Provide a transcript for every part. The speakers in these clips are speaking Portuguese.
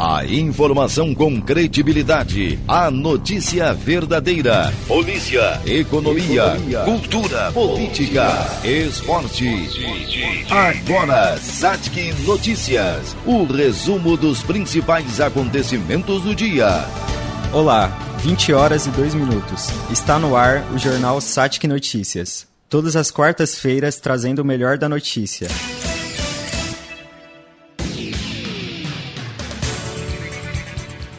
A informação com credibilidade. A notícia verdadeira. Polícia, economia, economia cultura, política, esporte. Agora, Satic Notícias. O resumo dos principais acontecimentos do dia. Olá, 20 horas e 2 minutos. Está no ar o jornal Satic Notícias. Todas as quartas-feiras trazendo o melhor da notícia.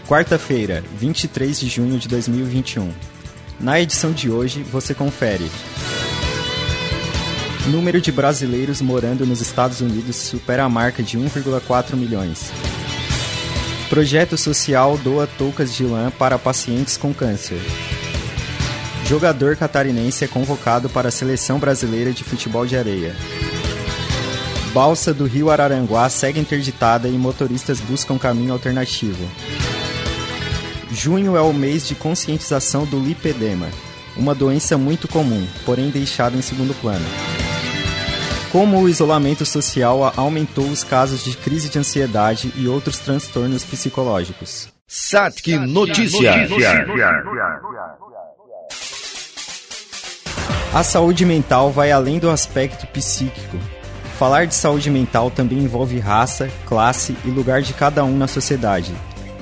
Quarta-feira, 23 de junho de 2021. Na edição de hoje, você confere. Número de brasileiros morando nos Estados Unidos supera a marca de 1,4 milhões. Projeto social doa toucas de lã para pacientes com câncer. Jogador catarinense é convocado para a seleção brasileira de futebol de areia. Balsa do Rio Araranguá segue interditada e motoristas buscam caminho alternativo. Junho é o mês de conscientização do lipedema, uma doença muito comum, porém deixada em segundo plano. Como o isolamento social aumentou os casos de crise de ansiedade e outros transtornos psicológicos. Satic Notícias. A saúde mental vai além do aspecto psíquico. Falar de saúde mental também envolve raça, classe e lugar de cada um na sociedade.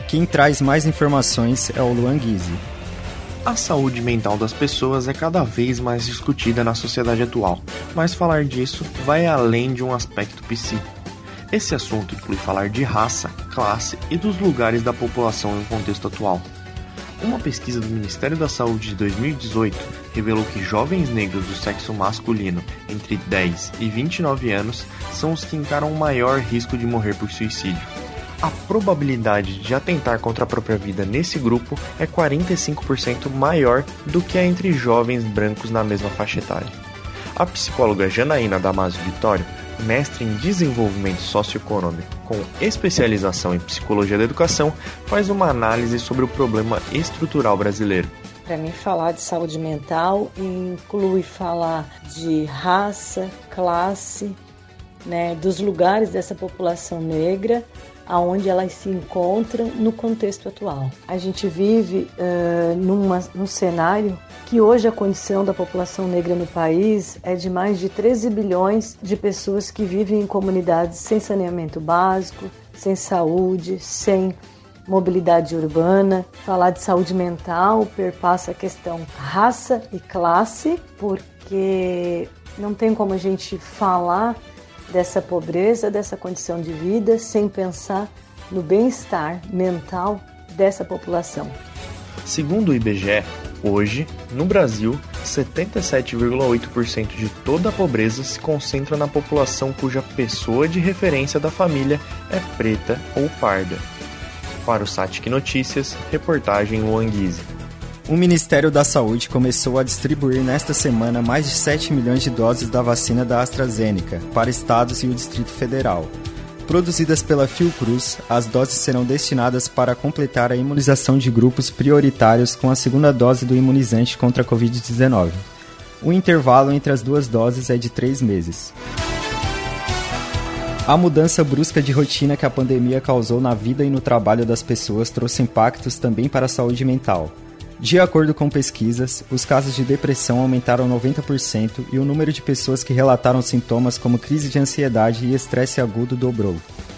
Quem traz mais informações é o Luan Guizzi. A saúde mental das pessoas é cada vez mais discutida na sociedade atual, mas falar disso vai além de um aspecto psíquico. Esse assunto inclui falar de raça, classe e dos lugares da população em um contexto atual. Uma pesquisa do Ministério da Saúde de 2018 revelou que jovens negros do sexo masculino entre 10 e 29 anos são os que encaram o maior risco de morrer por suicídio a probabilidade de atentar contra a própria vida nesse grupo é 45% maior do que a entre jovens brancos na mesma faixa etária. A psicóloga Janaína Damasio Vitório, mestre em desenvolvimento socioeconômico com especialização em psicologia da educação, faz uma análise sobre o problema estrutural brasileiro. Para mim, falar de saúde mental inclui falar de raça, classe, né, dos lugares dessa população negra aonde elas se encontram no contexto atual. A gente vive uh, numa, num cenário que hoje a condição da população negra no país é de mais de 13 bilhões de pessoas que vivem em comunidades sem saneamento básico, sem saúde, sem mobilidade urbana. Falar de saúde mental perpassa a questão raça e classe, porque não tem como a gente falar dessa pobreza, dessa condição de vida, sem pensar no bem-estar mental dessa população. Segundo o IBGE, hoje, no Brasil, 77,8% de toda a pobreza se concentra na população cuja pessoa de referência da família é preta ou parda. Para o Satic Notícias, reportagem Luanguise. O Ministério da Saúde começou a distribuir nesta semana mais de 7 milhões de doses da vacina da AstraZeneca para estados e o Distrito Federal. Produzidas pela Fiocruz, as doses serão destinadas para completar a imunização de grupos prioritários com a segunda dose do imunizante contra a Covid-19. O intervalo entre as duas doses é de três meses. A mudança brusca de rotina que a pandemia causou na vida e no trabalho das pessoas trouxe impactos também para a saúde mental. De acordo com pesquisas, os casos de depressão aumentaram 90% e o número de pessoas que relataram sintomas como crise de ansiedade e estresse agudo dobrou.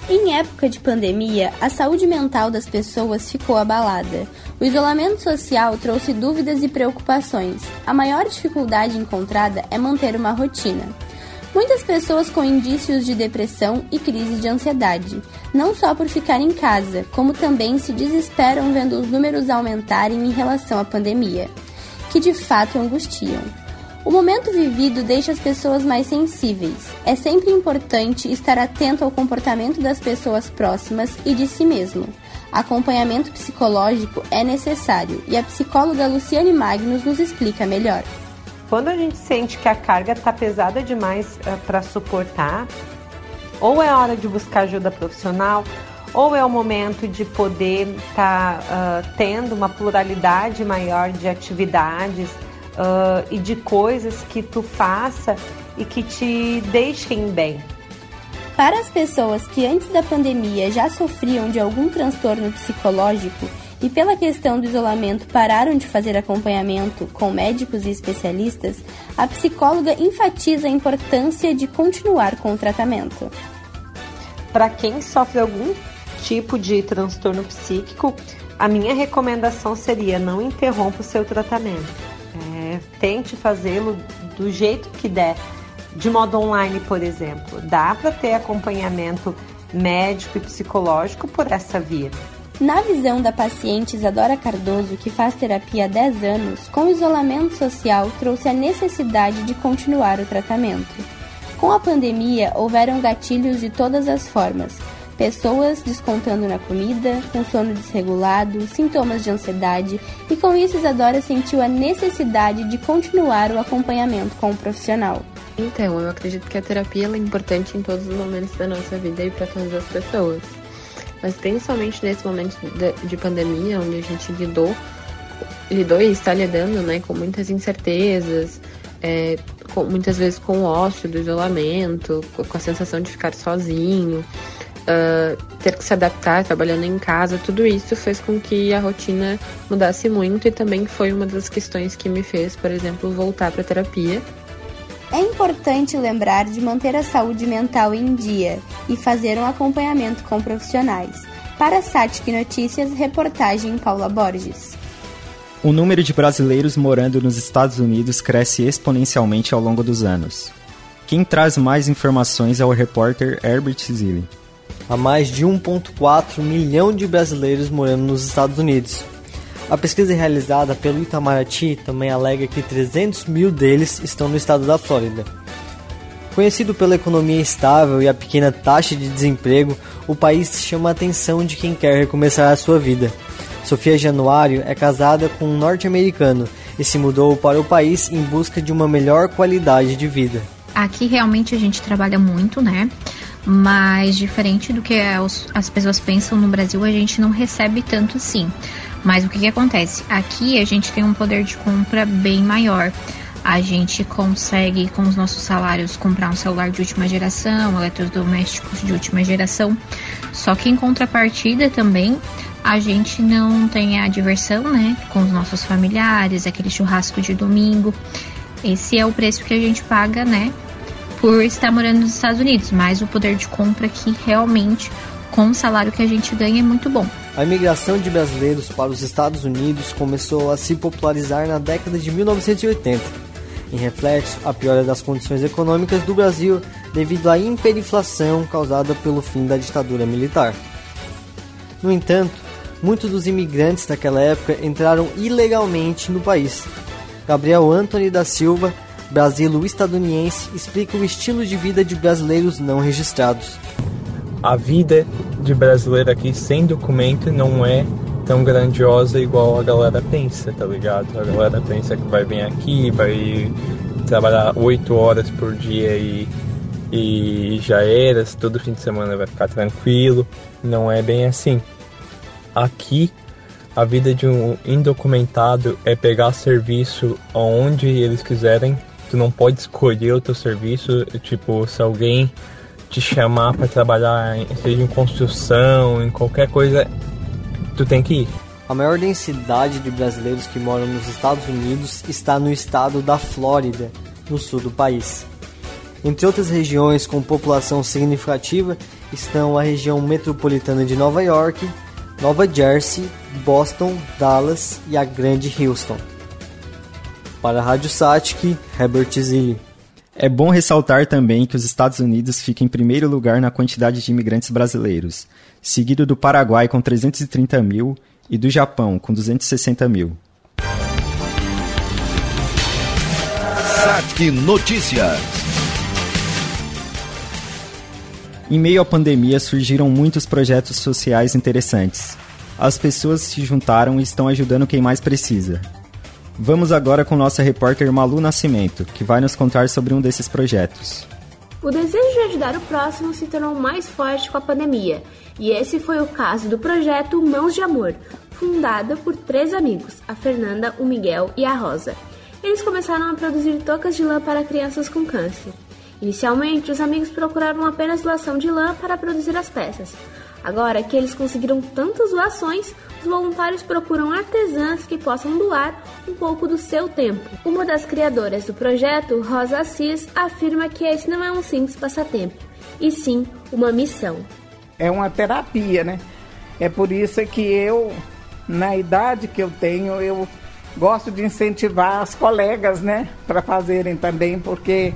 Em época de pandemia, a saúde mental das pessoas ficou abalada. O isolamento social trouxe dúvidas e preocupações. A maior dificuldade encontrada é manter uma rotina. Muitas pessoas com indícios de depressão e crise de ansiedade, não só por ficar em casa, como também se desesperam vendo os números aumentarem em relação à pandemia, que de fato angustiam. O momento vivido deixa as pessoas mais sensíveis. É sempre importante estar atento ao comportamento das pessoas próximas e de si mesmo. Acompanhamento psicológico é necessário e a psicóloga Luciane Magnus nos explica melhor. Quando a gente sente que a carga está pesada demais uh, eh, para suportar, ou é hora de buscar ajuda profissional, ou é o momento de poder estar tá, uh, tendo uma pluralidade maior de atividades uh, e de coisas que tu faça e que te deixem bem. Para as pessoas que antes da pandemia já sofriam de algum transtorno psicológico e pela questão do isolamento pararam de fazer acompanhamento com médicos e especialistas, a psicóloga enfatiza a importância de continuar com o tratamento. Para quem sofre algum tipo de transtorno psíquico, a minha recomendação seria não interrompa o seu tratamento. É, tente fazê-lo do jeito que der, de modo online, por exemplo. Dá para ter acompanhamento médico e psicológico por essa via. Na visão da paciente Isadora Cardoso, que faz terapia há 10 anos, com o isolamento social trouxe a necessidade de continuar o tratamento. Com a pandemia, houveram gatilhos de todas as formas. Pessoas descontando na comida, com sono desregulado, sintomas de ansiedade, e com isso Isadora sentiu a necessidade de continuar o acompanhamento com o profissional. Então, eu acredito que a terapia é importante em todos os momentos da nossa vida e para todas as pessoas mas principalmente nesse momento de, de pandemia, onde a gente lidou, lidou e está lidando né, com muitas incertezas, é, com, muitas vezes com o ócio do isolamento, com, com a sensação de ficar sozinho, uh, ter que se adaptar trabalhando em casa, tudo isso fez com que a rotina mudasse muito e também foi uma das questões que me fez, por exemplo, voltar para terapia é importante lembrar de manter a saúde mental em dia e fazer um acompanhamento com profissionais. Para a Satic Notícias, reportagem Paula Borges. O número de brasileiros morando nos Estados Unidos cresce exponencialmente ao longo dos anos. Quem traz mais informações é o repórter Herbert Zilli. Há mais de 1,4 milhão de brasileiros morando nos Estados Unidos, a pesquisa realizada pelo Itamaraty também alega que 300 mil deles estão no estado da Flórida. Conhecido pela economia estável e a pequena taxa de desemprego, o país chama a atenção de quem quer recomeçar a sua vida. Sofia Januário é casada com um norte-americano e se mudou para o país em busca de uma melhor qualidade de vida. Aqui realmente a gente trabalha muito, né? Mas diferente do que as pessoas pensam no Brasil, a gente não recebe tanto sim. Mas o que, que acontece? Aqui a gente tem um poder de compra bem maior. A gente consegue, com os nossos salários, comprar um celular de última geração, eletrodomésticos de última geração. Só que em contrapartida também, a gente não tem a diversão, né? Com os nossos familiares, aquele churrasco de domingo. Esse é o preço que a gente paga, né? Por estar morando nos Estados Unidos. Mas o poder de compra aqui realmente com o salário que a gente ganha é muito bom. A imigração de brasileiros para os Estados Unidos começou a se popularizar na década de 1980, em reflexo à piora das condições econômicas do Brasil devido à hiperinflação causada pelo fim da ditadura militar. No entanto, muitos dos imigrantes daquela época entraram ilegalmente no país. Gabriel Anthony da Silva, brasilo-estadunidense, explica o estilo de vida de brasileiros não registrados a vida de brasileiro aqui sem documento não é tão grandiosa igual a galera pensa, tá ligado? A galera pensa que vai vir aqui, vai trabalhar oito horas por dia e, e já era, todo fim de semana vai ficar tranquilo. Não é bem assim. Aqui, a vida de um indocumentado é pegar serviço onde eles quiserem. Tu não pode escolher o teu serviço, tipo, se alguém te chamar para trabalhar, seja em construção, em qualquer coisa, tu tem que ir. A maior densidade de brasileiros que moram nos Estados Unidos está no estado da Flórida, no sul do país. Entre outras regiões com população significativa estão a região metropolitana de Nova York, Nova Jersey, Boston, Dallas e a Grande Houston. Para a Rádio Satic, Herbert Zilli. É bom ressaltar também que os Estados Unidos ficam em primeiro lugar na quantidade de imigrantes brasileiros, seguido do Paraguai com 330 mil e do Japão com 260 mil. Saque Notícias. Em meio à pandemia surgiram muitos projetos sociais interessantes. As pessoas se juntaram e estão ajudando quem mais precisa. Vamos agora com nossa repórter Malu Nascimento, que vai nos contar sobre um desses projetos. O desejo de ajudar o próximo se tornou mais forte com a pandemia, e esse foi o caso do projeto Mãos de Amor, fundada por três amigos, a Fernanda, o Miguel e a Rosa. Eles começaram a produzir tocas de lã para crianças com câncer. Inicialmente, os amigos procuraram apenas doação de lã para produzir as peças. Agora que eles conseguiram tantas doações, os voluntários procuram artesãs que possam doar um pouco do seu tempo. Uma das criadoras do projeto, Rosa Assis, afirma que esse não é um simples passatempo, e sim uma missão. É uma terapia, né? É por isso que eu, na idade que eu tenho, eu gosto de incentivar as colegas, né, para fazerem também, porque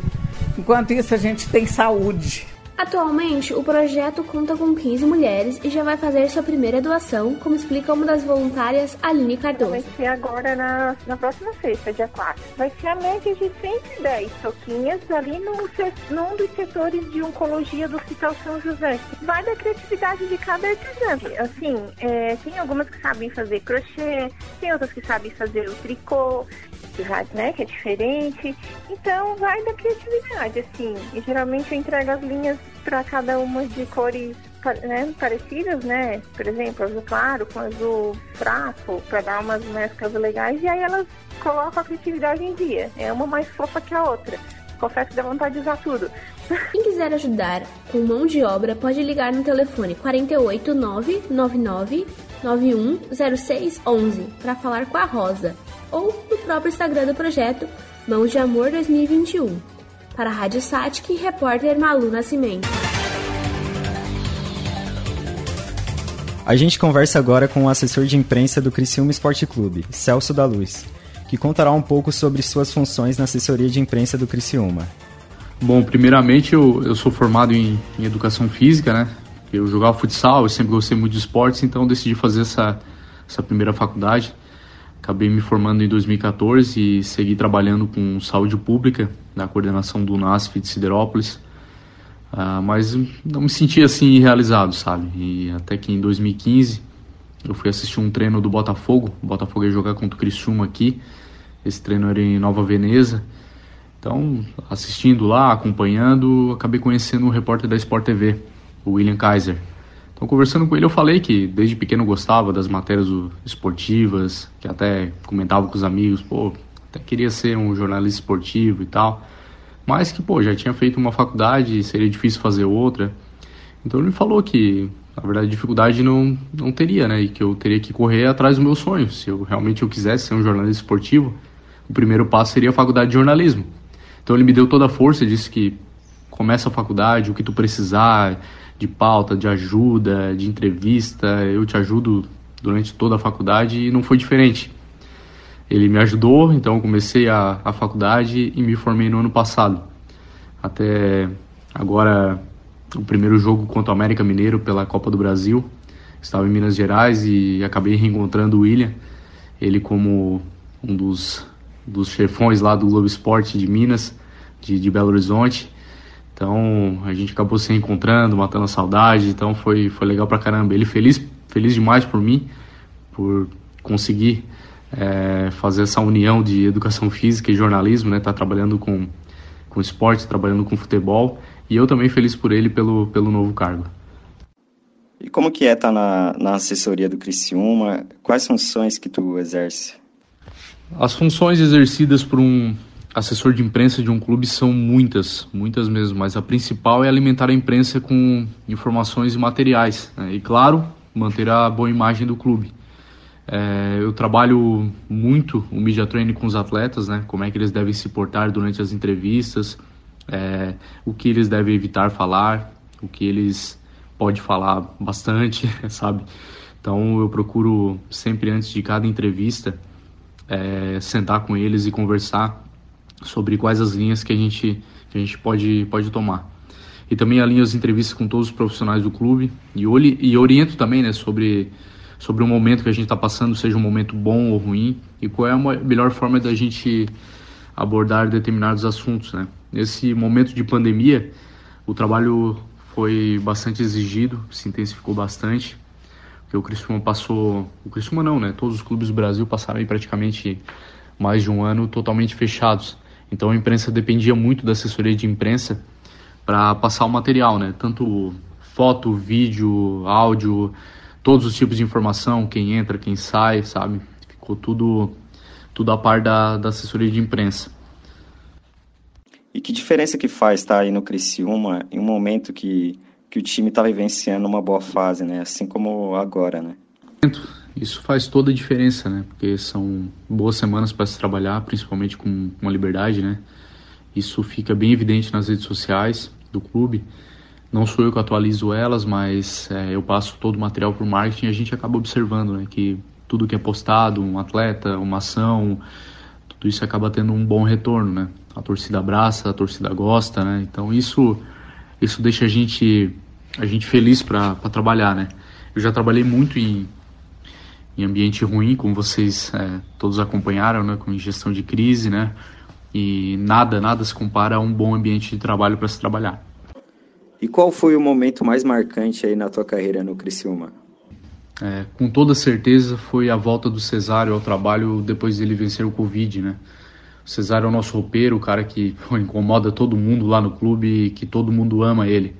enquanto isso a gente tem saúde. Atualmente, o projeto conta com 15 mulheres e já vai fazer sua primeira doação, como explica uma das voluntárias, Aline Cardoso. Vai ser agora na, na próxima sexta, dia 4. Vai ser a média de 110 toquinhas ali no, num dos setores de oncologia do Hospital São José. Vai da criatividade de cada artesã. Assim, é, tem algumas que sabem fazer crochê, tem outras que sabem fazer o tricô, né, que é diferente. Então, vai da criatividade, assim. E geralmente eu entrego as linhas para cada uma de cores né, parecidas, né? Por exemplo, azul claro com azul fraco, para dar umas mesclas legais, e aí elas colocam a criatividade em dia. É uma mais fofa que a outra. Confesso que dá vontade de usar tudo. Quem quiser ajudar com mão de obra pode ligar no telefone 48999 910611 para falar com a Rosa ou no próprio Instagram do projeto Mãos de Amor 2021. Para a Rádio Satic, repórter Malu Nascimento. A gente conversa agora com o assessor de imprensa do Criciúma Esporte Clube, Celso da Luz, que contará um pouco sobre suas funções na assessoria de imprensa do Criciúma. Bom, primeiramente eu, eu sou formado em, em educação física, né? Eu jogava futsal, eu sempre gostei muito de esportes, então decidi fazer essa, essa primeira faculdade. Acabei me formando em 2014 e segui trabalhando com saúde pública na coordenação do NASF de Siderópolis. Uh, mas não me sentia assim realizado, sabe? E até que em 2015 eu fui assistir um treino do Botafogo. O Botafogo ia jogar contra o Criciúma aqui. Esse treino era em Nova Veneza. Então, assistindo lá, acompanhando, acabei conhecendo um repórter da Sport TV, o William Kaiser. Então, conversando com ele, eu falei que desde pequeno gostava das matérias esportivas, que até comentava com os amigos, pô, até queria ser um jornalista esportivo e tal. Mas que, pô, já tinha feito uma faculdade, seria difícil fazer outra. Então ele me falou que, na verdade, dificuldade não, não teria, né? E que eu teria que correr atrás do meu sonho. Se eu realmente eu quisesse ser um jornalista esportivo, o primeiro passo seria a faculdade de jornalismo. Então ele me deu toda a força, disse que começa a faculdade, o que tu precisar, de pauta, de ajuda, de entrevista, eu te ajudo durante toda a faculdade e não foi diferente. Ele me ajudou, então comecei a, a faculdade e me formei no ano passado. Até agora, o primeiro jogo contra o América Mineiro pela Copa do Brasil. Estava em Minas Gerais e acabei reencontrando o William, ele como um dos, dos chefões lá do Globo Esporte de Minas, de, de Belo Horizonte. Então a gente acabou se encontrando, matando a saudade, então foi, foi legal pra caramba. Ele feliz, feliz demais por mim, por conseguir é, fazer essa união de educação física e jornalismo, né? Tá trabalhando com, com esporte, trabalhando com futebol e eu também feliz por ele pelo, pelo novo cargo. E como que é estar tá na, na assessoria do Criciúma? Quais funções que tu exerce? As funções exercidas por um assessor de imprensa de um clube são muitas, muitas mesmo, mas a principal é alimentar a imprensa com informações e materiais. Né? E, claro, manter a boa imagem do clube. É, eu trabalho muito o media training com os atletas, né? como é que eles devem se portar durante as entrevistas, é, o que eles devem evitar falar, o que eles podem falar bastante, sabe? Então eu procuro sempre antes de cada entrevista é, sentar com eles e conversar sobre quais as linhas que a gente, que a gente pode, pode tomar. E também alinho as entrevistas com todos os profissionais do clube e, olhe, e oriento também né, sobre, sobre o momento que a gente está passando, seja um momento bom ou ruim, e qual é a melhor forma da gente abordar determinados assuntos. Né? Nesse momento de pandemia, o trabalho foi bastante exigido, se intensificou bastante, porque o Criciúma passou, o Criciúma não, né? Todos os clubes do Brasil passaram aí praticamente mais de um ano totalmente fechados. Então a imprensa dependia muito da assessoria de imprensa para passar o material, né? Tanto foto, vídeo, áudio, todos os tipos de informação, quem entra, quem sai, sabe? Ficou tudo tudo a par da, da assessoria de imprensa. E que diferença que faz estar aí no Criciúma em um momento que, que o time está vivenciando uma boa fase, né? Assim como agora, né? Isso faz toda a diferença, né? Porque são boas semanas para se trabalhar, principalmente com uma liberdade, né? Isso fica bem evidente nas redes sociais do clube. Não sou eu que atualizo elas, mas é, eu passo todo o material para o marketing e a gente acaba observando, né? Que tudo que é postado, um atleta, uma ação, tudo isso acaba tendo um bom retorno, né? A torcida abraça, a torcida gosta, né? Então isso isso deixa a gente a gente feliz para trabalhar, né? Eu já trabalhei muito em, em ambiente ruim, como vocês é, todos acompanharam, né? Com gestão de crise, né? E nada, nada se compara a um bom ambiente de trabalho para se trabalhar. E qual foi o momento mais marcante aí na tua carreira no Criciúma? É, com toda certeza foi a volta do Cesário ao trabalho depois dele vencer o Covid, né? O Cesário é o nosso roupeiro, o cara que pô, incomoda todo mundo lá no clube e que todo mundo ama ele.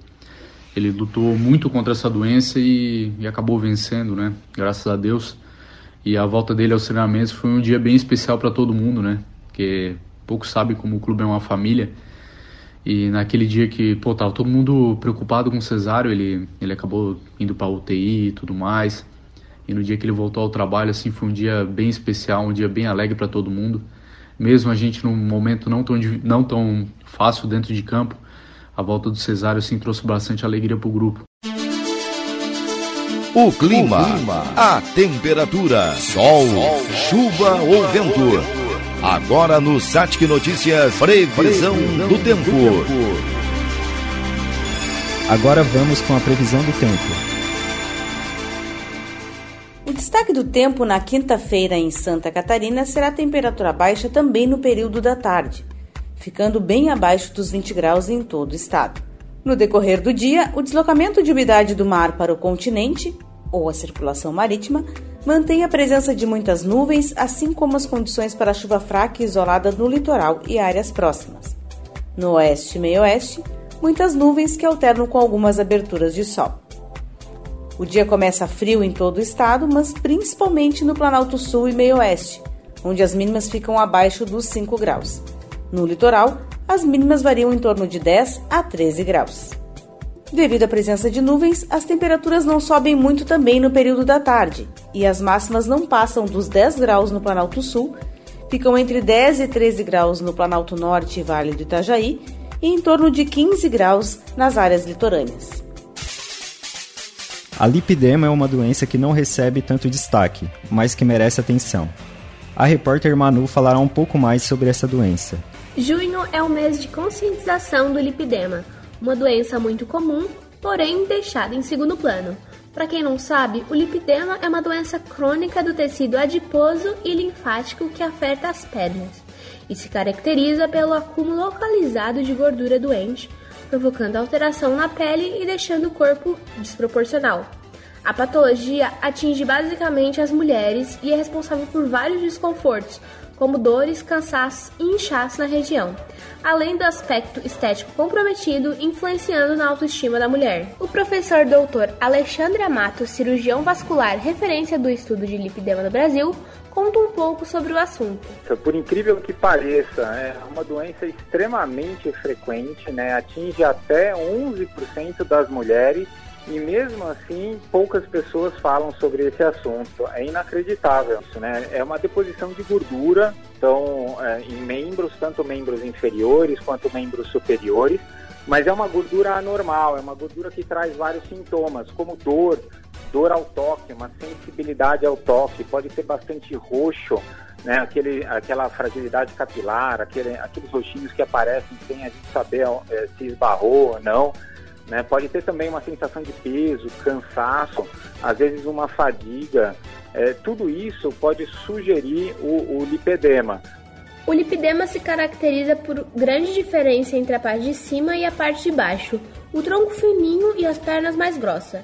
Ele lutou muito contra essa doença e, e acabou vencendo, né? Graças a Deus. E a volta dele aos treinamentos foi um dia bem especial para todo mundo, né? Porque pouco sabe como o clube é uma família. E naquele dia que, pô, tava todo mundo preocupado com o Cesário, ele, ele acabou indo para UTI e tudo mais. E no dia que ele voltou ao trabalho, assim, foi um dia bem especial, um dia bem alegre para todo mundo. Mesmo a gente num momento não tão, não tão fácil dentro de campo, a volta do Cesário, assim, trouxe bastante alegria pro grupo. O clima, o clima, a temperatura, sol, sol chuva ou vento. Agora no Satic Notícias, previsão, previsão do, tempo. do tempo. Agora vamos com a previsão do tempo. O destaque do tempo na quinta-feira em Santa Catarina será a temperatura baixa também no período da tarde, ficando bem abaixo dos 20 graus em todo o estado. No decorrer do dia, o deslocamento de umidade do mar para o continente, ou a circulação marítima, mantém a presença de muitas nuvens, assim como as condições para chuva fraca e isolada no litoral e áreas próximas. No oeste e meio-oeste, muitas nuvens que alternam com algumas aberturas de sol. O dia começa frio em todo o estado, mas principalmente no Planalto Sul e meio-oeste, onde as mínimas ficam abaixo dos 5 graus. No litoral, as mínimas variam em torno de 10 a 13 graus. Devido à presença de nuvens, as temperaturas não sobem muito também no período da tarde, e as máximas não passam dos 10 graus no Planalto Sul, ficam entre 10 e 13 graus no Planalto Norte e Vale do Itajaí, e em torno de 15 graus nas áreas litorâneas. A lipidema é uma doença que não recebe tanto destaque, mas que merece atenção. A repórter Manu falará um pouco mais sobre essa doença. Junho é o mês de conscientização do lipidema uma doença muito comum, porém deixada em segundo plano. Para quem não sabe, o lipedema é uma doença crônica do tecido adiposo e linfático que afeta as pernas e se caracteriza pelo acúmulo localizado de gordura doente, provocando alteração na pele e deixando o corpo desproporcional. A patologia atinge basicamente as mulheres e é responsável por vários desconfortos, como dores, cansaços e inchaço na região, além do aspecto estético comprometido influenciando na autoestima da mulher. O professor doutor Alexandre Amato, cirurgião vascular, referência do estudo de lipidema no Brasil, conta um pouco sobre o assunto. Por incrível que pareça, é uma doença extremamente frequente, né? atinge até 11% das mulheres e mesmo assim, poucas pessoas falam sobre esse assunto. É inacreditável isso, né? É uma deposição de gordura, então, é, em membros, tanto membros inferiores quanto membros superiores, mas é uma gordura anormal, é uma gordura que traz vários sintomas, como dor, dor ao toque, uma sensibilidade ao toque, pode ser bastante roxo, né? Aquele, aquela fragilidade capilar, aquele, aqueles roxinhos que aparecem sem a gente saber é, se esbarrou ou não. Né? Pode ter também uma sensação de peso, cansaço, às vezes uma fadiga. É, tudo isso pode sugerir o, o lipedema. O lipedema se caracteriza por grande diferença entre a parte de cima e a parte de baixo, o tronco fininho e as pernas mais grossas.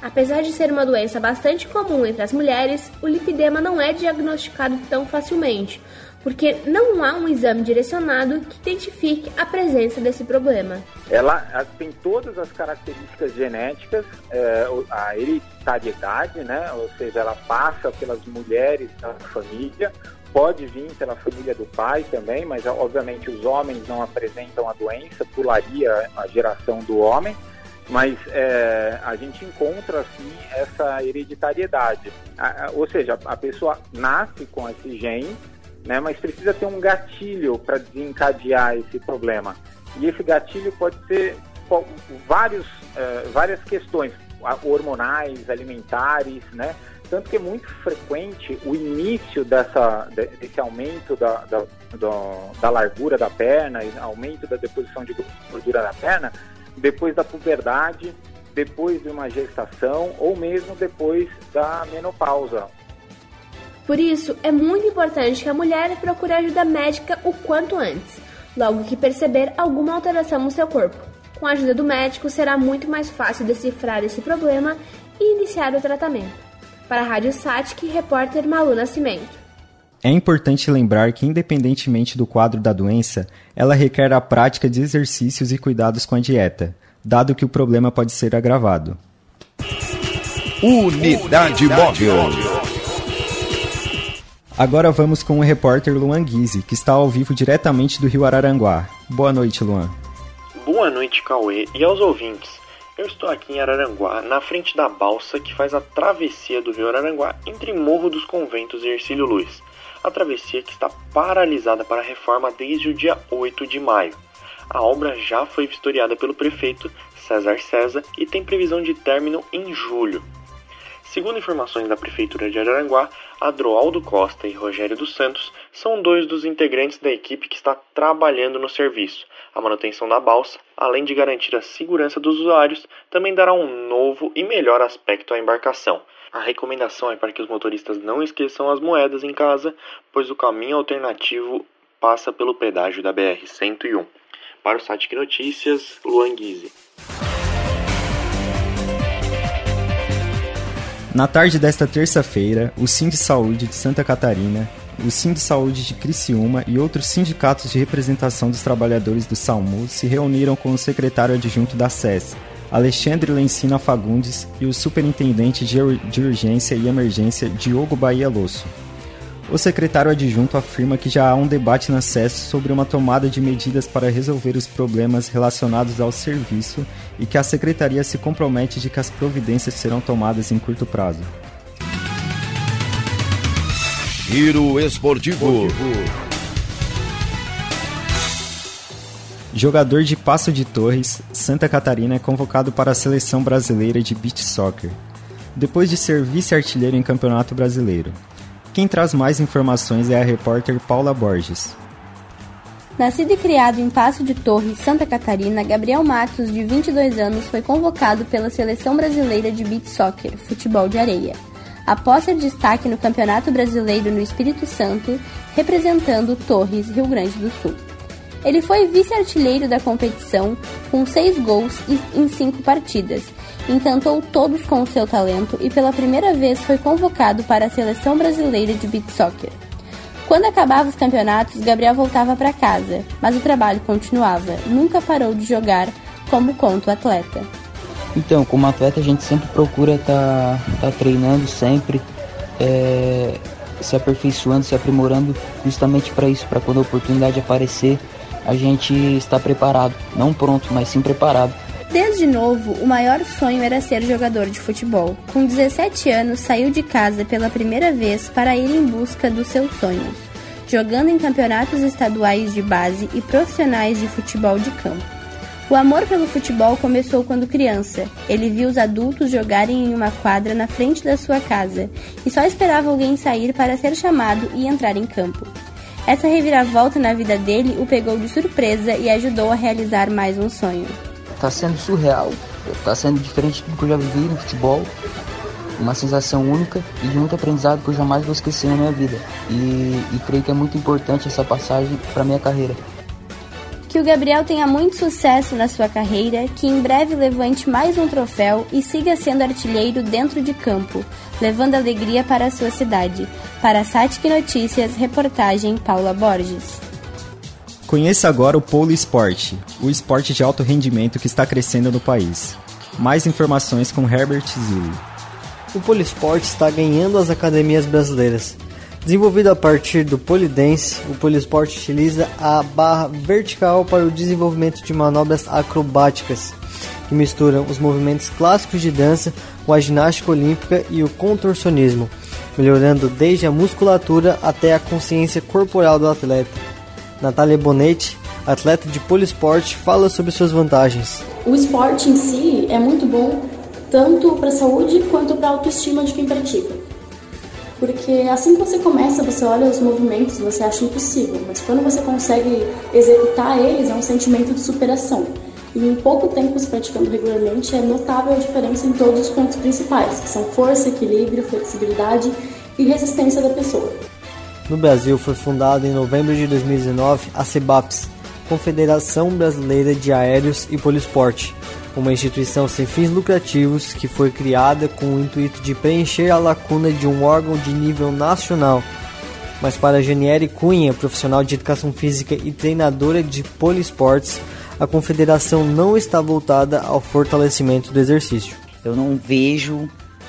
Apesar de ser uma doença bastante comum entre as mulheres, o lipedema não é diagnosticado tão facilmente, porque não há um exame direcionado que identifique a presença desse problema. Ela tem todas as características genéticas, é, a hereditariedade, né? ou seja, ela passa pelas mulheres da família, pode vir pela família do pai também, mas obviamente os homens não apresentam a doença, pularia a geração do homem, mas é, a gente encontra assim essa hereditariedade, a, ou seja, a pessoa nasce com esse gene, né, mas precisa ter um gatilho para desencadear esse problema. E esse gatilho pode ser vários, é, várias questões hormonais, alimentares, né? Tanto que é muito frequente o início dessa, desse aumento da, da, da largura da perna, aumento da deposição de gordura na perna, depois da puberdade, depois de uma gestação ou mesmo depois da menopausa. Por isso, é muito importante que a mulher procure ajuda médica o quanto antes, logo que perceber alguma alteração no seu corpo. Com a ajuda do médico, será muito mais fácil decifrar esse problema e iniciar o tratamento. Para a Rádio Satic, repórter Malu Nascimento. É importante lembrar que, independentemente do quadro da doença, ela requer a prática de exercícios e cuidados com a dieta, dado que o problema pode ser agravado. Unidade Móvel. Agora vamos com o repórter Luan Guise, que está ao vivo diretamente do Rio Araranguá. Boa noite, Luan. Boa noite, Cauê, e aos ouvintes. Eu estou aqui em Araranguá, na frente da balsa que faz a travessia do rio Araranguá entre Morro dos Conventos e Ercílio Luz. A travessia que está paralisada para reforma desde o dia 8 de maio. A obra já foi vistoriada pelo prefeito César César e tem previsão de término em julho. Segundo informações da Prefeitura de Araranguá, Adroaldo Costa e Rogério dos Santos são dois dos integrantes da equipe que está trabalhando no serviço. A manutenção da balsa, além de garantir a segurança dos usuários, também dará um novo e melhor aspecto à embarcação. A recomendação é para que os motoristas não esqueçam as moedas em casa, pois o caminho alternativo passa pelo pedágio da BR-101. Para o site Notícias, Luan Guise. Na tarde desta terça-feira, o Sim de Saúde de Santa Catarina, o Sim de Saúde de Criciúma e outros sindicatos de representação dos trabalhadores do SAMU se reuniram com o secretário adjunto da SES, Alexandre Lencina Fagundes, e o superintendente de urgência e emergência Diogo Bahia Losso. O secretário adjunto afirma que já há um debate na SES sobre uma tomada de medidas para resolver os problemas relacionados ao serviço e que a secretaria se compromete de que as providências serão tomadas em curto prazo. Giro Esportivo. Jogador de Passo de Torres, Santa Catarina é convocado para a seleção brasileira de beach soccer, depois de ser vice-artilheiro em Campeonato Brasileiro. Quem traz mais informações é a repórter Paula Borges. Nascido e criado em Passo de Torres, Santa Catarina, Gabriel Matos, de 22 anos, foi convocado pela Seleção Brasileira de Beach Soccer, futebol de areia, após ser destaque no Campeonato Brasileiro no Espírito Santo, representando Torres, Rio Grande do Sul. Ele foi vice-artilheiro da competição, com seis gols em cinco partidas, encantou todos com o seu talento e pela primeira vez foi convocado para a seleção brasileira de beach soccer. Quando acabava os campeonatos, Gabriel voltava para casa, mas o trabalho continuava, nunca parou de jogar, como conta o atleta. Então, como atleta, a gente sempre procura estar tá, tá treinando sempre, é, se aperfeiçoando, se aprimorando, justamente para isso, para quando a oportunidade aparecer, a gente está preparado, não pronto, mas sim preparado Desde novo, o maior sonho era ser jogador de futebol. Com 17 anos, saiu de casa pela primeira vez para ir em busca dos seus sonhos, jogando em campeonatos estaduais de base e profissionais de futebol de campo. O amor pelo futebol começou quando criança. Ele viu os adultos jogarem em uma quadra na frente da sua casa e só esperava alguém sair para ser chamado e entrar em campo. Essa reviravolta na vida dele o pegou de surpresa e ajudou a realizar mais um sonho tá sendo surreal, tá sendo diferente do que eu já vivi no futebol. Uma sensação única e de muito aprendizado que eu jamais vou esquecer na minha vida. E, e creio que é muito importante essa passagem para minha carreira. Que o Gabriel tenha muito sucesso na sua carreira, que em breve levante mais um troféu e siga sendo artilheiro dentro de campo, levando alegria para a sua cidade. Para a Satic Notícias, reportagem Paula Borges. Conheça agora o Polo Sport, o esporte de alto rendimento que está crescendo no país. Mais informações com Herbert Zilli. O Polo Sport está ganhando as academias brasileiras. Desenvolvido a partir do polidense, o poliesporte utiliza a barra vertical para o desenvolvimento de manobras acrobáticas, que misturam os movimentos clássicos de dança com a ginástica olímpica e o contorcionismo, melhorando desde a musculatura até a consciência corporal do atleta. Natália Bonetti, atleta de poliesporte, fala sobre suas vantagens. O esporte em si é muito bom tanto para a saúde quanto para a autoestima de quem pratica. Porque assim que você começa, você olha os movimentos, você acha impossível, mas quando você consegue executar eles, é um sentimento de superação. E em pouco tempo se praticando regularmente, é notável a diferença em todos os pontos principais, que são força, equilíbrio, flexibilidade e resistência da pessoa. No Brasil foi fundada em novembro de 2019 a CEBAPS, Confederação Brasileira de Aéreos e Poliesporte, uma instituição sem fins lucrativos que foi criada com o intuito de preencher a lacuna de um órgão de nível nacional. Mas para Janiere Cunha, profissional de educação física e treinadora de poliesportes, a confederação não está voltada ao fortalecimento do exercício. Eu não vejo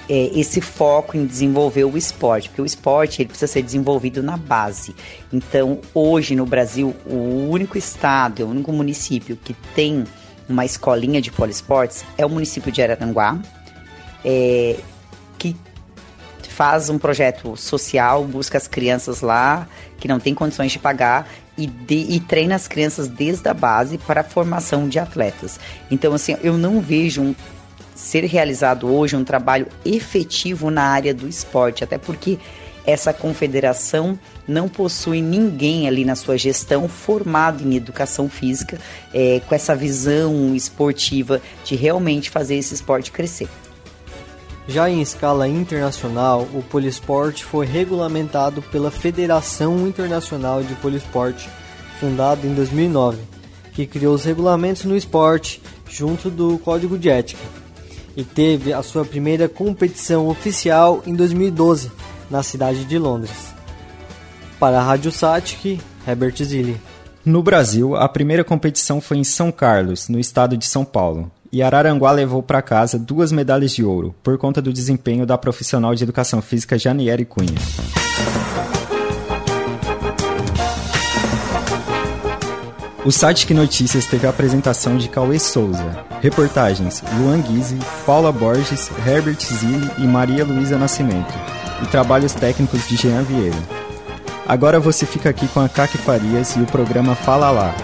é, esse foco em desenvolver o esporte, porque o esporte ele precisa ser desenvolvido na base. Então, hoje no Brasil, o único estado, o único município que tem uma escolinha de poliesportes é o município de Araranguá, é, que faz um projeto social, busca as crianças lá que não têm condições de pagar e, de, e, treina as crianças desde a base para a formação de atletas. Então, assim, eu não vejo um, ser realizado hoje um trabalho efetivo na área do esporte, até porque essa confederação não possui ninguém ali na sua gestão formado em educação física, é, com essa visão esportiva de realmente fazer esse esporte crescer. Já em escala internacional, o poliesporte foi regulamentado pela Federação Internacional de Poliesporte, fundada em 2009, que criou os regulamentos no esporte junto do Código de Ética, e teve a sua primeira competição oficial em 2012, na cidade de Londres. Para a Rádio Satic, Herbert Zilli. No Brasil, a primeira competição foi em São Carlos, no estado de São Paulo, e Araranguá levou para casa duas medalhas de ouro, por conta do desempenho da profissional de educação física Janiere Cunha. O Satic Notícias teve a apresentação de Cauê Souza, reportagens Luan Guise, Paula Borges, Herbert Zilli e Maria Luísa Nascimento e trabalhos técnicos de Jean Vieira. Agora você fica aqui com a Kaki Farias e o programa Fala Lá.